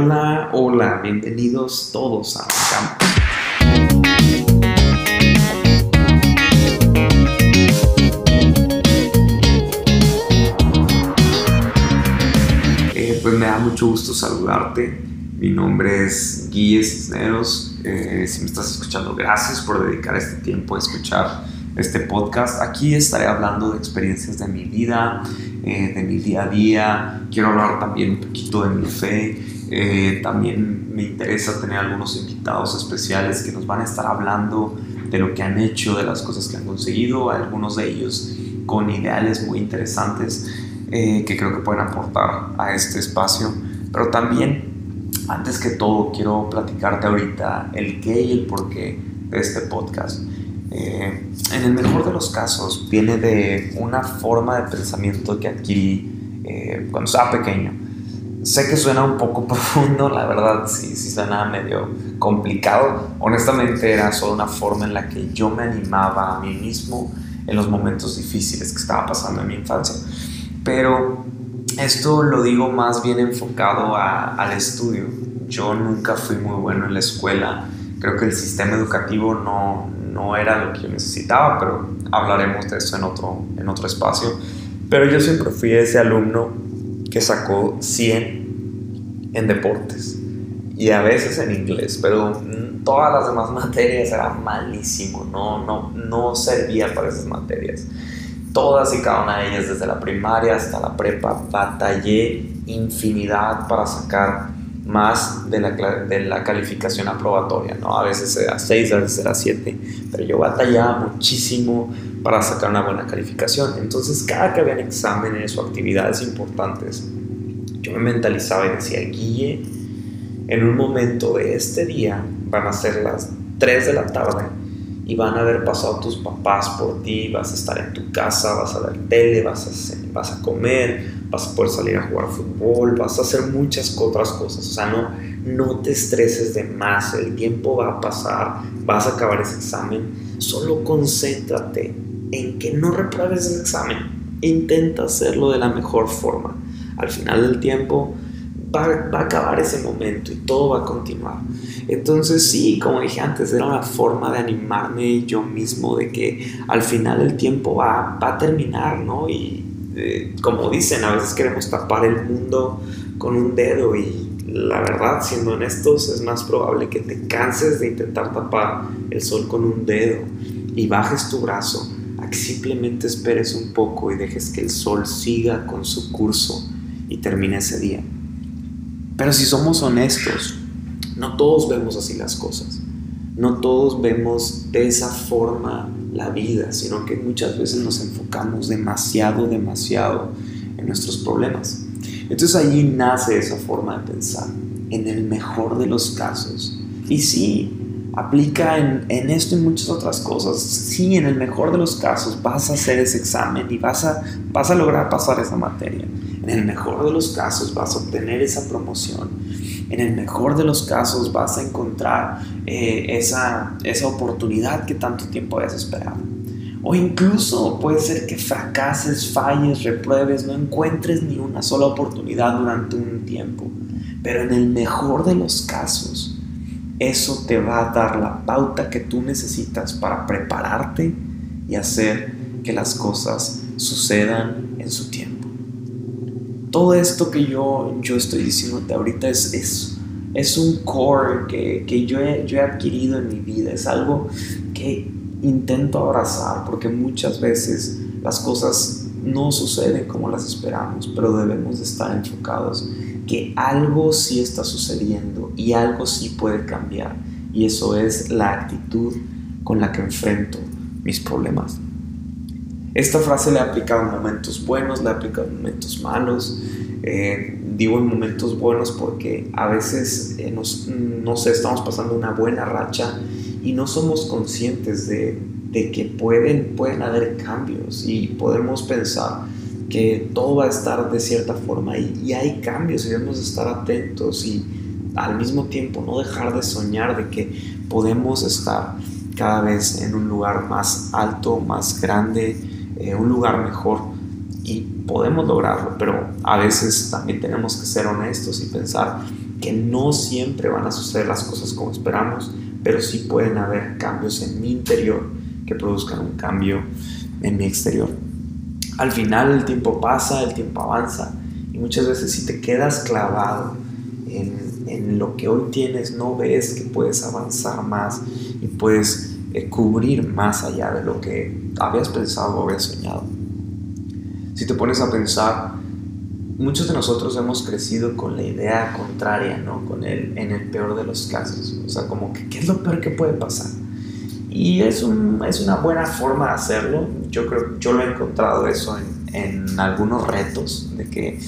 Hola, hola, bienvenidos todos a campo. Eh, pues me da mucho gusto saludarte. Mi nombre es Guille Cisneros. Eh, si me estás escuchando, gracias por dedicar este tiempo a escuchar este podcast. Aquí estaré hablando de experiencias de mi vida, eh, de mi día a día. Quiero hablar también un poquito de mi fe. Eh, también me interesa tener algunos invitados especiales que nos van a estar hablando de lo que han hecho, de las cosas que han conseguido, algunos de ellos con ideales muy interesantes eh, que creo que pueden aportar a este espacio. Pero también, antes que todo, quiero platicarte ahorita el qué y el por qué de este podcast. Eh, en el mejor de los casos, viene de una forma de pensamiento que adquirí eh, cuando estaba pequeño. Sé que suena un poco profundo, la verdad, sí, sí suena medio complicado. Honestamente, era solo una forma en la que yo me animaba a mí mismo en los momentos difíciles que estaba pasando en mi infancia. Pero esto lo digo más bien enfocado al estudio. Yo nunca fui muy bueno en la escuela. Creo que el sistema educativo no, no era lo que yo necesitaba, pero hablaremos de eso en otro, en otro espacio. Pero yo siempre fui ese alumno que sacó 100 en deportes y a veces en inglés, pero todas las demás materias era malísimo, no, no, no servía para esas materias. Todas y cada una de ellas, desde la primaria hasta la prepa, batallé infinidad para sacar más de la, de la calificación aprobatoria, ¿no? A veces era 6, a veces era 7, pero yo batallaba muchísimo para sacar una buena calificación. Entonces, cada que habían exámenes o actividades importantes, yo me mentalizaba y decía, Guille, en un momento de este día van a ser las 3 de la tarde y van a haber pasado tus papás por ti, vas a estar en tu casa, vas a ver tele, vas a, vas a comer, vas a poder salir a jugar fútbol, vas a hacer muchas otras cosas. O sea, no, no te estreses de más, el tiempo va a pasar, vas a acabar ese examen. Solo concéntrate en que no repruebes el examen. Intenta hacerlo de la mejor forma. Al final del tiempo va, va a acabar ese momento y todo va a continuar. Entonces sí, como dije antes, era una forma de animarme yo mismo de que al final el tiempo va, va a terminar, ¿no? Y eh, como dicen, a veces queremos tapar el mundo con un dedo y la verdad, siendo honestos, es más probable que te canses de intentar tapar el sol con un dedo y bajes tu brazo a que simplemente esperes un poco y dejes que el sol siga con su curso y termine ese día. Pero si somos honestos, no todos vemos así las cosas. No todos vemos de esa forma la vida, sino que muchas veces nos enfocamos demasiado, demasiado en nuestros problemas. Entonces allí nace esa forma de pensar, en el mejor de los casos. Y sí, aplica en, esto y muchas otras cosas. Sí, en el mejor de los casos vas a hacer ese examen y vas a, vas a lograr pasar esa materia. En el mejor de los casos vas a obtener esa promoción. En el mejor de los casos vas a encontrar eh, esa, esa oportunidad que tanto tiempo habías esperado. O incluso puede ser que fracases, falles, repruebes, no encuentres ni una sola oportunidad durante un tiempo. Pero en el mejor de los casos, eso te va a dar la pauta que tú necesitas para prepararte y hacer que las cosas sucedan en su tiempo todo esto que yo, yo estoy diciéndote ahorita es, es, es un core que, que yo, he, yo he adquirido en mi vida, es algo que intento abrazar porque muchas veces las cosas no suceden como las esperamos, pero debemos de estar enfocados que algo sí está sucediendo y algo sí puede cambiar y eso es la actitud con la que enfrento mis problemas. Esta frase la he aplicado en momentos buenos, la he aplicado en momentos malos. Eh, digo en momentos buenos porque a veces, eh, nos, no sé, estamos pasando una buena racha y no somos conscientes de, de que pueden, pueden haber cambios y podemos pensar que todo va a estar de cierta forma y, y hay cambios y debemos estar atentos y al mismo tiempo no dejar de soñar de que podemos estar cada vez en un lugar más alto, más grande, eh, un lugar mejor y podemos lograrlo, pero a veces también tenemos que ser honestos y pensar que no siempre van a suceder las cosas como esperamos, pero sí pueden haber cambios en mi interior que produzcan un cambio en mi exterior. Al final el tiempo pasa, el tiempo avanza y muchas veces si te quedas clavado en, lo que hoy tienes, no ves que puedes avanzar más y puedes eh, cubrir más allá de lo que habías pensado o habías soñado. Si te pones a pensar, muchos de nosotros hemos crecido con la idea contraria, ¿no? Con el, en el peor de los casos. O sea, como que, ¿qué es lo peor que puede pasar? Y es, un, es una buena forma de hacerlo. Yo creo yo lo he encontrado eso en, en algunos retos, de que,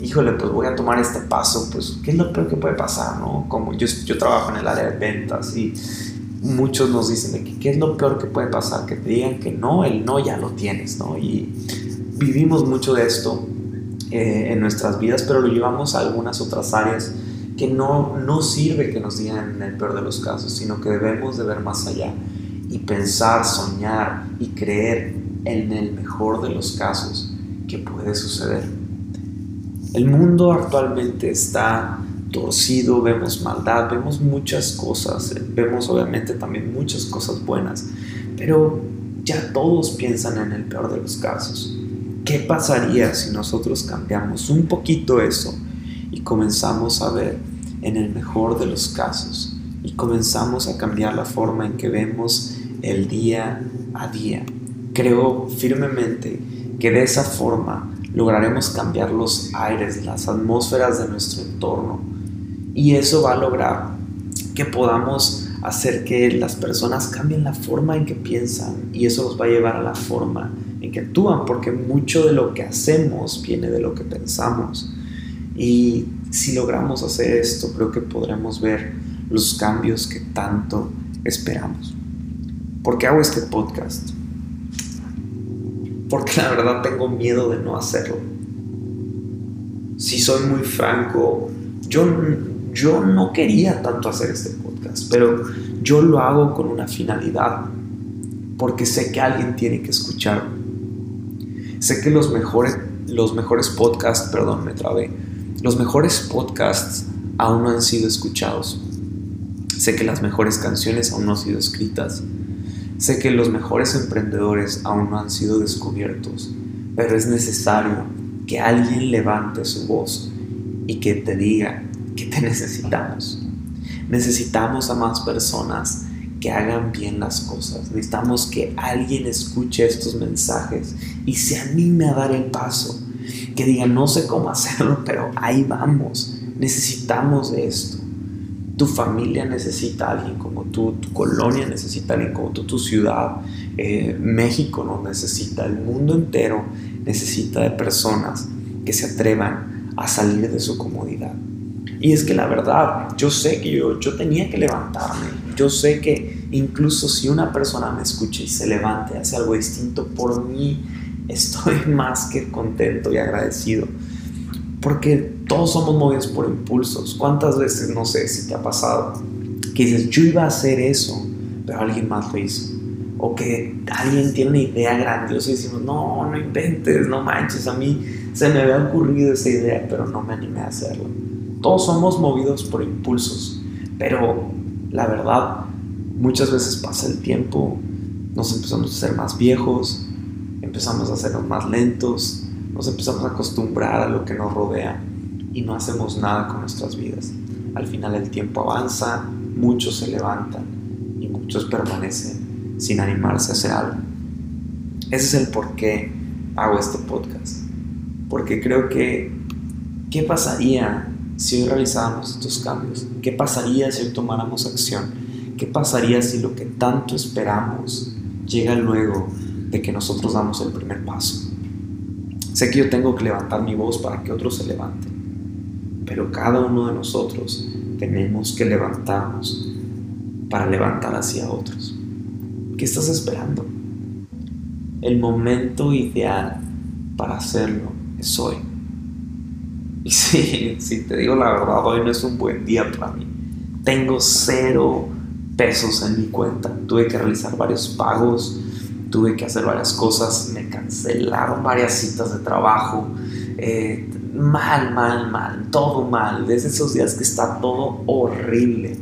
híjole, pues voy a tomar este paso, pues, ¿qué es lo peor que puede pasar, no? Como yo, yo trabajo en el área de ventas y muchos nos dicen de que, ¿qué es lo peor que puede pasar? Que te digan que no, el no ya lo tienes, ¿no? Y vivimos mucho de esto eh, en nuestras vidas, pero lo llevamos a algunas otras áreas que no, no sirve que nos digan en el peor de los casos, sino que debemos de ver más allá y pensar, soñar y creer en el mejor de los casos que puede suceder. El mundo actualmente está torcido, vemos maldad, vemos muchas cosas, vemos obviamente también muchas cosas buenas, pero ya todos piensan en el peor de los casos. ¿Qué pasaría si nosotros cambiamos un poquito eso y comenzamos a ver en el mejor de los casos y comenzamos a cambiar la forma en que vemos el día a día? Creo firmemente que de esa forma lograremos cambiar los aires, las atmósferas de nuestro entorno y eso va a lograr que podamos hacer que las personas cambien la forma en que piensan y eso nos va a llevar a la forma en que actúan, porque mucho de lo que hacemos viene de lo que pensamos. Y si logramos hacer esto, creo que podremos ver los cambios que tanto esperamos. ¿Por qué hago este podcast? Porque la verdad tengo miedo de no hacerlo. Si soy muy franco, yo, yo no quería tanto hacer este podcast, pero yo lo hago con una finalidad, porque sé que alguien tiene que escucharme Sé que los mejores, los mejores podcasts, perdón, me trabé, los mejores podcasts aún no han sido escuchados. Sé que las mejores canciones aún no han sido escritas. Sé que los mejores emprendedores aún no han sido descubiertos. Pero es necesario que alguien levante su voz y que te diga que te necesitamos. Necesitamos a más personas que hagan bien las cosas. Necesitamos que alguien escuche estos mensajes y se anime a dar el paso. Que diga, no sé cómo hacerlo, pero ahí vamos. Necesitamos de esto. Tu familia necesita a alguien como tú, tu colonia necesita a alguien como tú, tu ciudad, eh, México nos necesita, el mundo entero necesita de personas que se atrevan a salir de su comodidad. Y es que la verdad, yo sé que yo, yo tenía que levantarme. Yo sé que incluso si una persona me escucha y se levanta y hace algo distinto por mí, estoy más que contento y agradecido. Porque todos somos movidos por impulsos. ¿Cuántas veces, no sé si te ha pasado, que dices, yo iba a hacer eso, pero alguien más lo hizo? O que alguien tiene una idea grandiosa y decimos, no, no inventes, no manches, a mí se me había ocurrido esa idea, pero no me animé a hacerlo. Todos somos movidos por impulsos, pero la verdad, muchas veces pasa el tiempo, nos empezamos a ser más viejos, empezamos a hacernos más lentos, nos empezamos a acostumbrar a lo que nos rodea y no hacemos nada con nuestras vidas. Al final el tiempo avanza, muchos se levantan y muchos permanecen sin animarse a hacer algo. Ese es el por qué hago este podcast. Porque creo que, ¿qué pasaría si hoy realizáramos estos cambios? ¿Qué pasaría si hoy tomáramos acción? ¿Qué pasaría si lo que tanto esperamos llega luego de que nosotros damos el primer paso? Sé que yo tengo que levantar mi voz para que otros se levanten, pero cada uno de nosotros tenemos que levantarnos para levantar hacia otros. ¿Qué estás esperando? El momento ideal para hacerlo es hoy. Y sí, si te digo la verdad, hoy no es un buen día para mí. Tengo cero pesos en mi cuenta. Tuve que realizar varios pagos, tuve que hacer varias cosas, me cancelaron varias citas de trabajo, eh, mal, mal, mal, todo mal. Desde esos días que está todo horrible.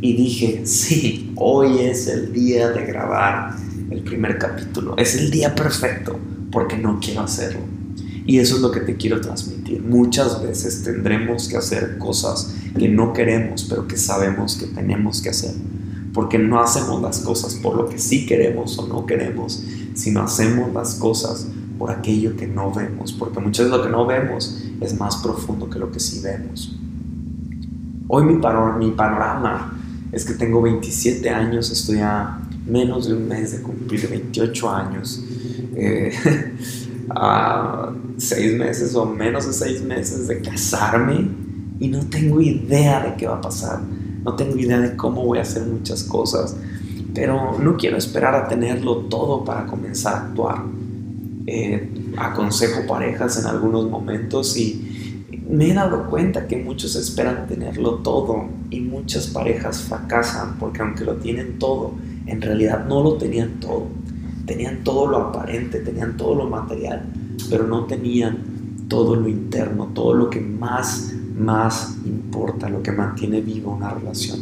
Y dije, sí, hoy es el día de grabar el primer capítulo. Es el día perfecto porque no quiero hacerlo. Y eso es lo que te quiero transmitir. Muchas veces tendremos que hacer cosas que no queremos, pero que sabemos que tenemos que hacer. Porque no hacemos las cosas por lo que sí queremos o no queremos, sino hacemos las cosas por aquello que no vemos. Porque muchas veces lo que no vemos es más profundo que lo que sí vemos. Hoy mi, mi panorama es que tengo 27 años, estoy a menos de un mes de cumplir 28 años. Eh, a seis meses o menos de seis meses de casarme y no tengo idea de qué va a pasar. No tengo idea de cómo voy a hacer muchas cosas. Pero no quiero esperar a tenerlo todo para comenzar a actuar. Eh, aconsejo parejas en algunos momentos y me he dado cuenta que muchos esperan tenerlo todo y muchas parejas fracasan porque aunque lo tienen todo, en realidad no lo tenían todo. Tenían todo lo aparente, tenían todo lo material, pero no tenían todo lo interno, todo lo que más, más importa, lo que mantiene viva una relación.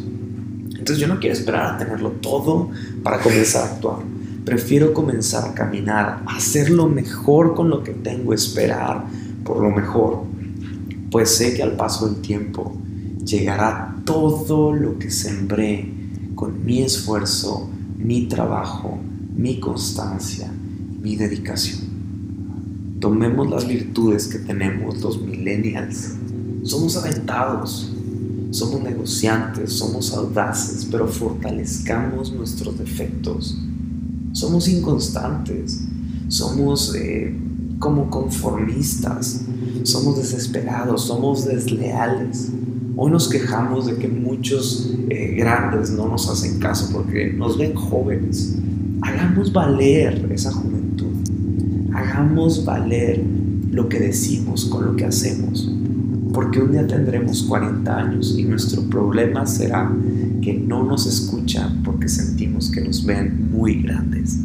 Entonces yo no quiero esperar a tenerlo todo para comenzar a actuar. Prefiero comenzar a caminar, hacer lo mejor con lo que tengo, esperar por lo mejor pues sé que al paso del tiempo llegará todo lo que sembré con mi esfuerzo, mi trabajo, mi constancia, mi dedicación. Tomemos las virtudes que tenemos los millennials. Somos aventados, somos negociantes, somos audaces, pero fortalezcamos nuestros defectos. Somos inconstantes, somos eh, como conformistas, somos desesperados, somos desleales. Hoy nos quejamos de que muchos eh, grandes no nos hacen caso porque nos ven jóvenes. Hagamos valer esa juventud. Hagamos valer lo que decimos con lo que hacemos. Porque un día tendremos 40 años y nuestro problema será que no nos escuchan porque sentimos que nos ven muy grandes.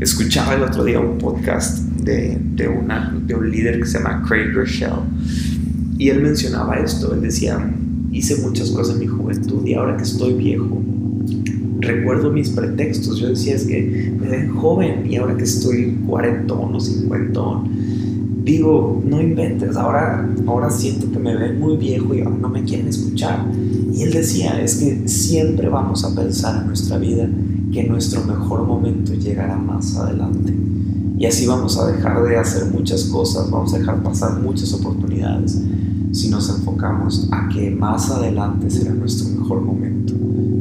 Escuchaba el otro día un podcast de, de, una, de un líder que se llama Craig Rochelle y él mencionaba esto, él decía, hice muchas cosas en mi juventud y ahora que estoy viejo, recuerdo mis pretextos, yo decía es que me ven joven y ahora que estoy cuarentón o cincuentón, digo, no inventes, ahora, ahora siento que me ven muy viejo y ahora no me quieren escuchar. Y él decía, es que siempre vamos a pensar en nuestra vida que nuestro mejor momento llegará más adelante. Y así vamos a dejar de hacer muchas cosas, vamos a dejar pasar muchas oportunidades si nos enfocamos a que más adelante será nuestro mejor momento.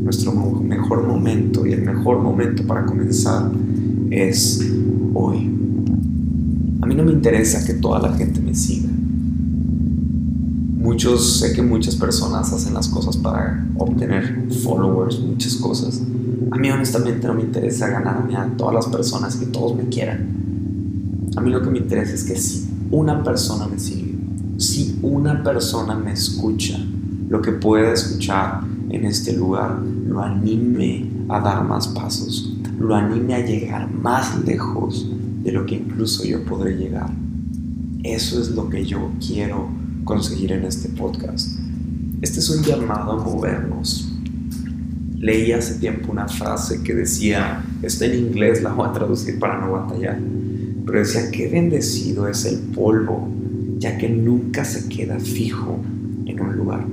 Nuestro mejor momento y el mejor momento para comenzar es hoy. A mí no me interesa que toda la gente me siga. Muchos, sé que muchas personas hacen las cosas para obtener followers, muchas cosas. A mí honestamente no me interesa ganarme a todas las personas que todos me quieran. A mí lo que me interesa es que si una persona me sigue, si una persona me escucha, lo que pueda escuchar en este lugar, lo anime a dar más pasos, lo anime a llegar más lejos de lo que incluso yo podré llegar. Eso es lo que yo quiero conseguir en este podcast. Este es un llamado a movernos, leí hace tiempo una frase que decía, está en inglés, la voy a traducir para no batallar, pero decía, qué bendecido es el polvo, ya que nunca se queda fijo en un lugar.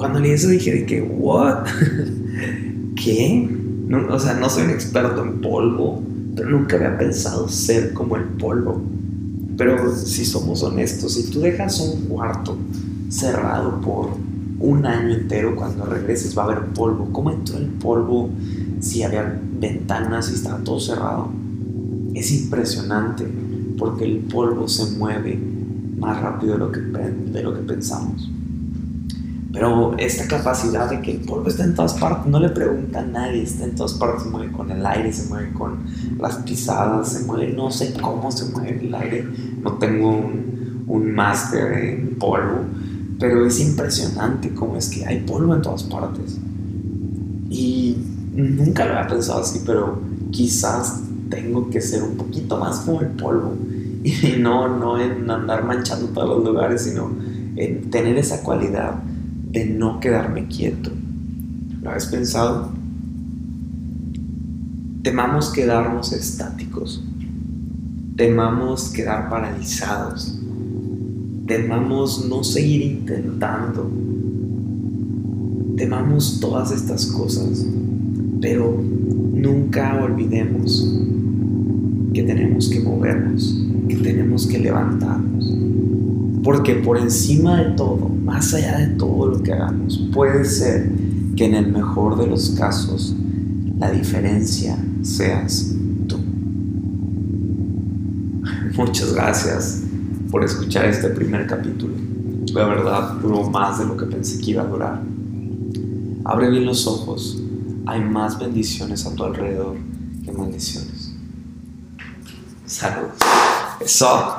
Cuando leí eso dije de que, ¿what? ¿Qué? No, o sea, no soy un experto en polvo, pero nunca había pensado ser como el polvo. Pero si somos honestos, si tú dejas un cuarto cerrado por un año entero, cuando regreses va a haber polvo. ¿Cómo entró el polvo si había ventanas y estaba todo cerrado? Es impresionante porque el polvo se mueve más rápido de lo que, de lo que pensamos. Pero esta capacidad de que el polvo está en todas partes, no le pregunta a nadie, está en todas partes, se mueve con el aire, se mueve con las pisadas, se mueve, no sé cómo se mueve el aire, no tengo un, un máster en polvo, pero es impresionante cómo es que hay polvo en todas partes. Y nunca lo había pensado así, pero quizás tengo que ser un poquito más como el polvo Y no, no en andar manchando todos los lugares, sino en tener esa cualidad de no quedarme quieto. ¿Lo has pensado? Temamos quedarnos estáticos. Temamos quedar paralizados. Temamos no seguir intentando. Temamos todas estas cosas. Pero nunca olvidemos que tenemos que movernos, que tenemos que levantarnos. Porque por encima de todo, más allá de todo lo que hagamos, puede ser que en el mejor de los casos la diferencia seas tú. Muchas gracias por escuchar este primer capítulo. La verdad duró más de lo que pensé que iba a durar. Abre bien los ojos. Hay más bendiciones a tu alrededor que maldiciones. Saludos. Eso.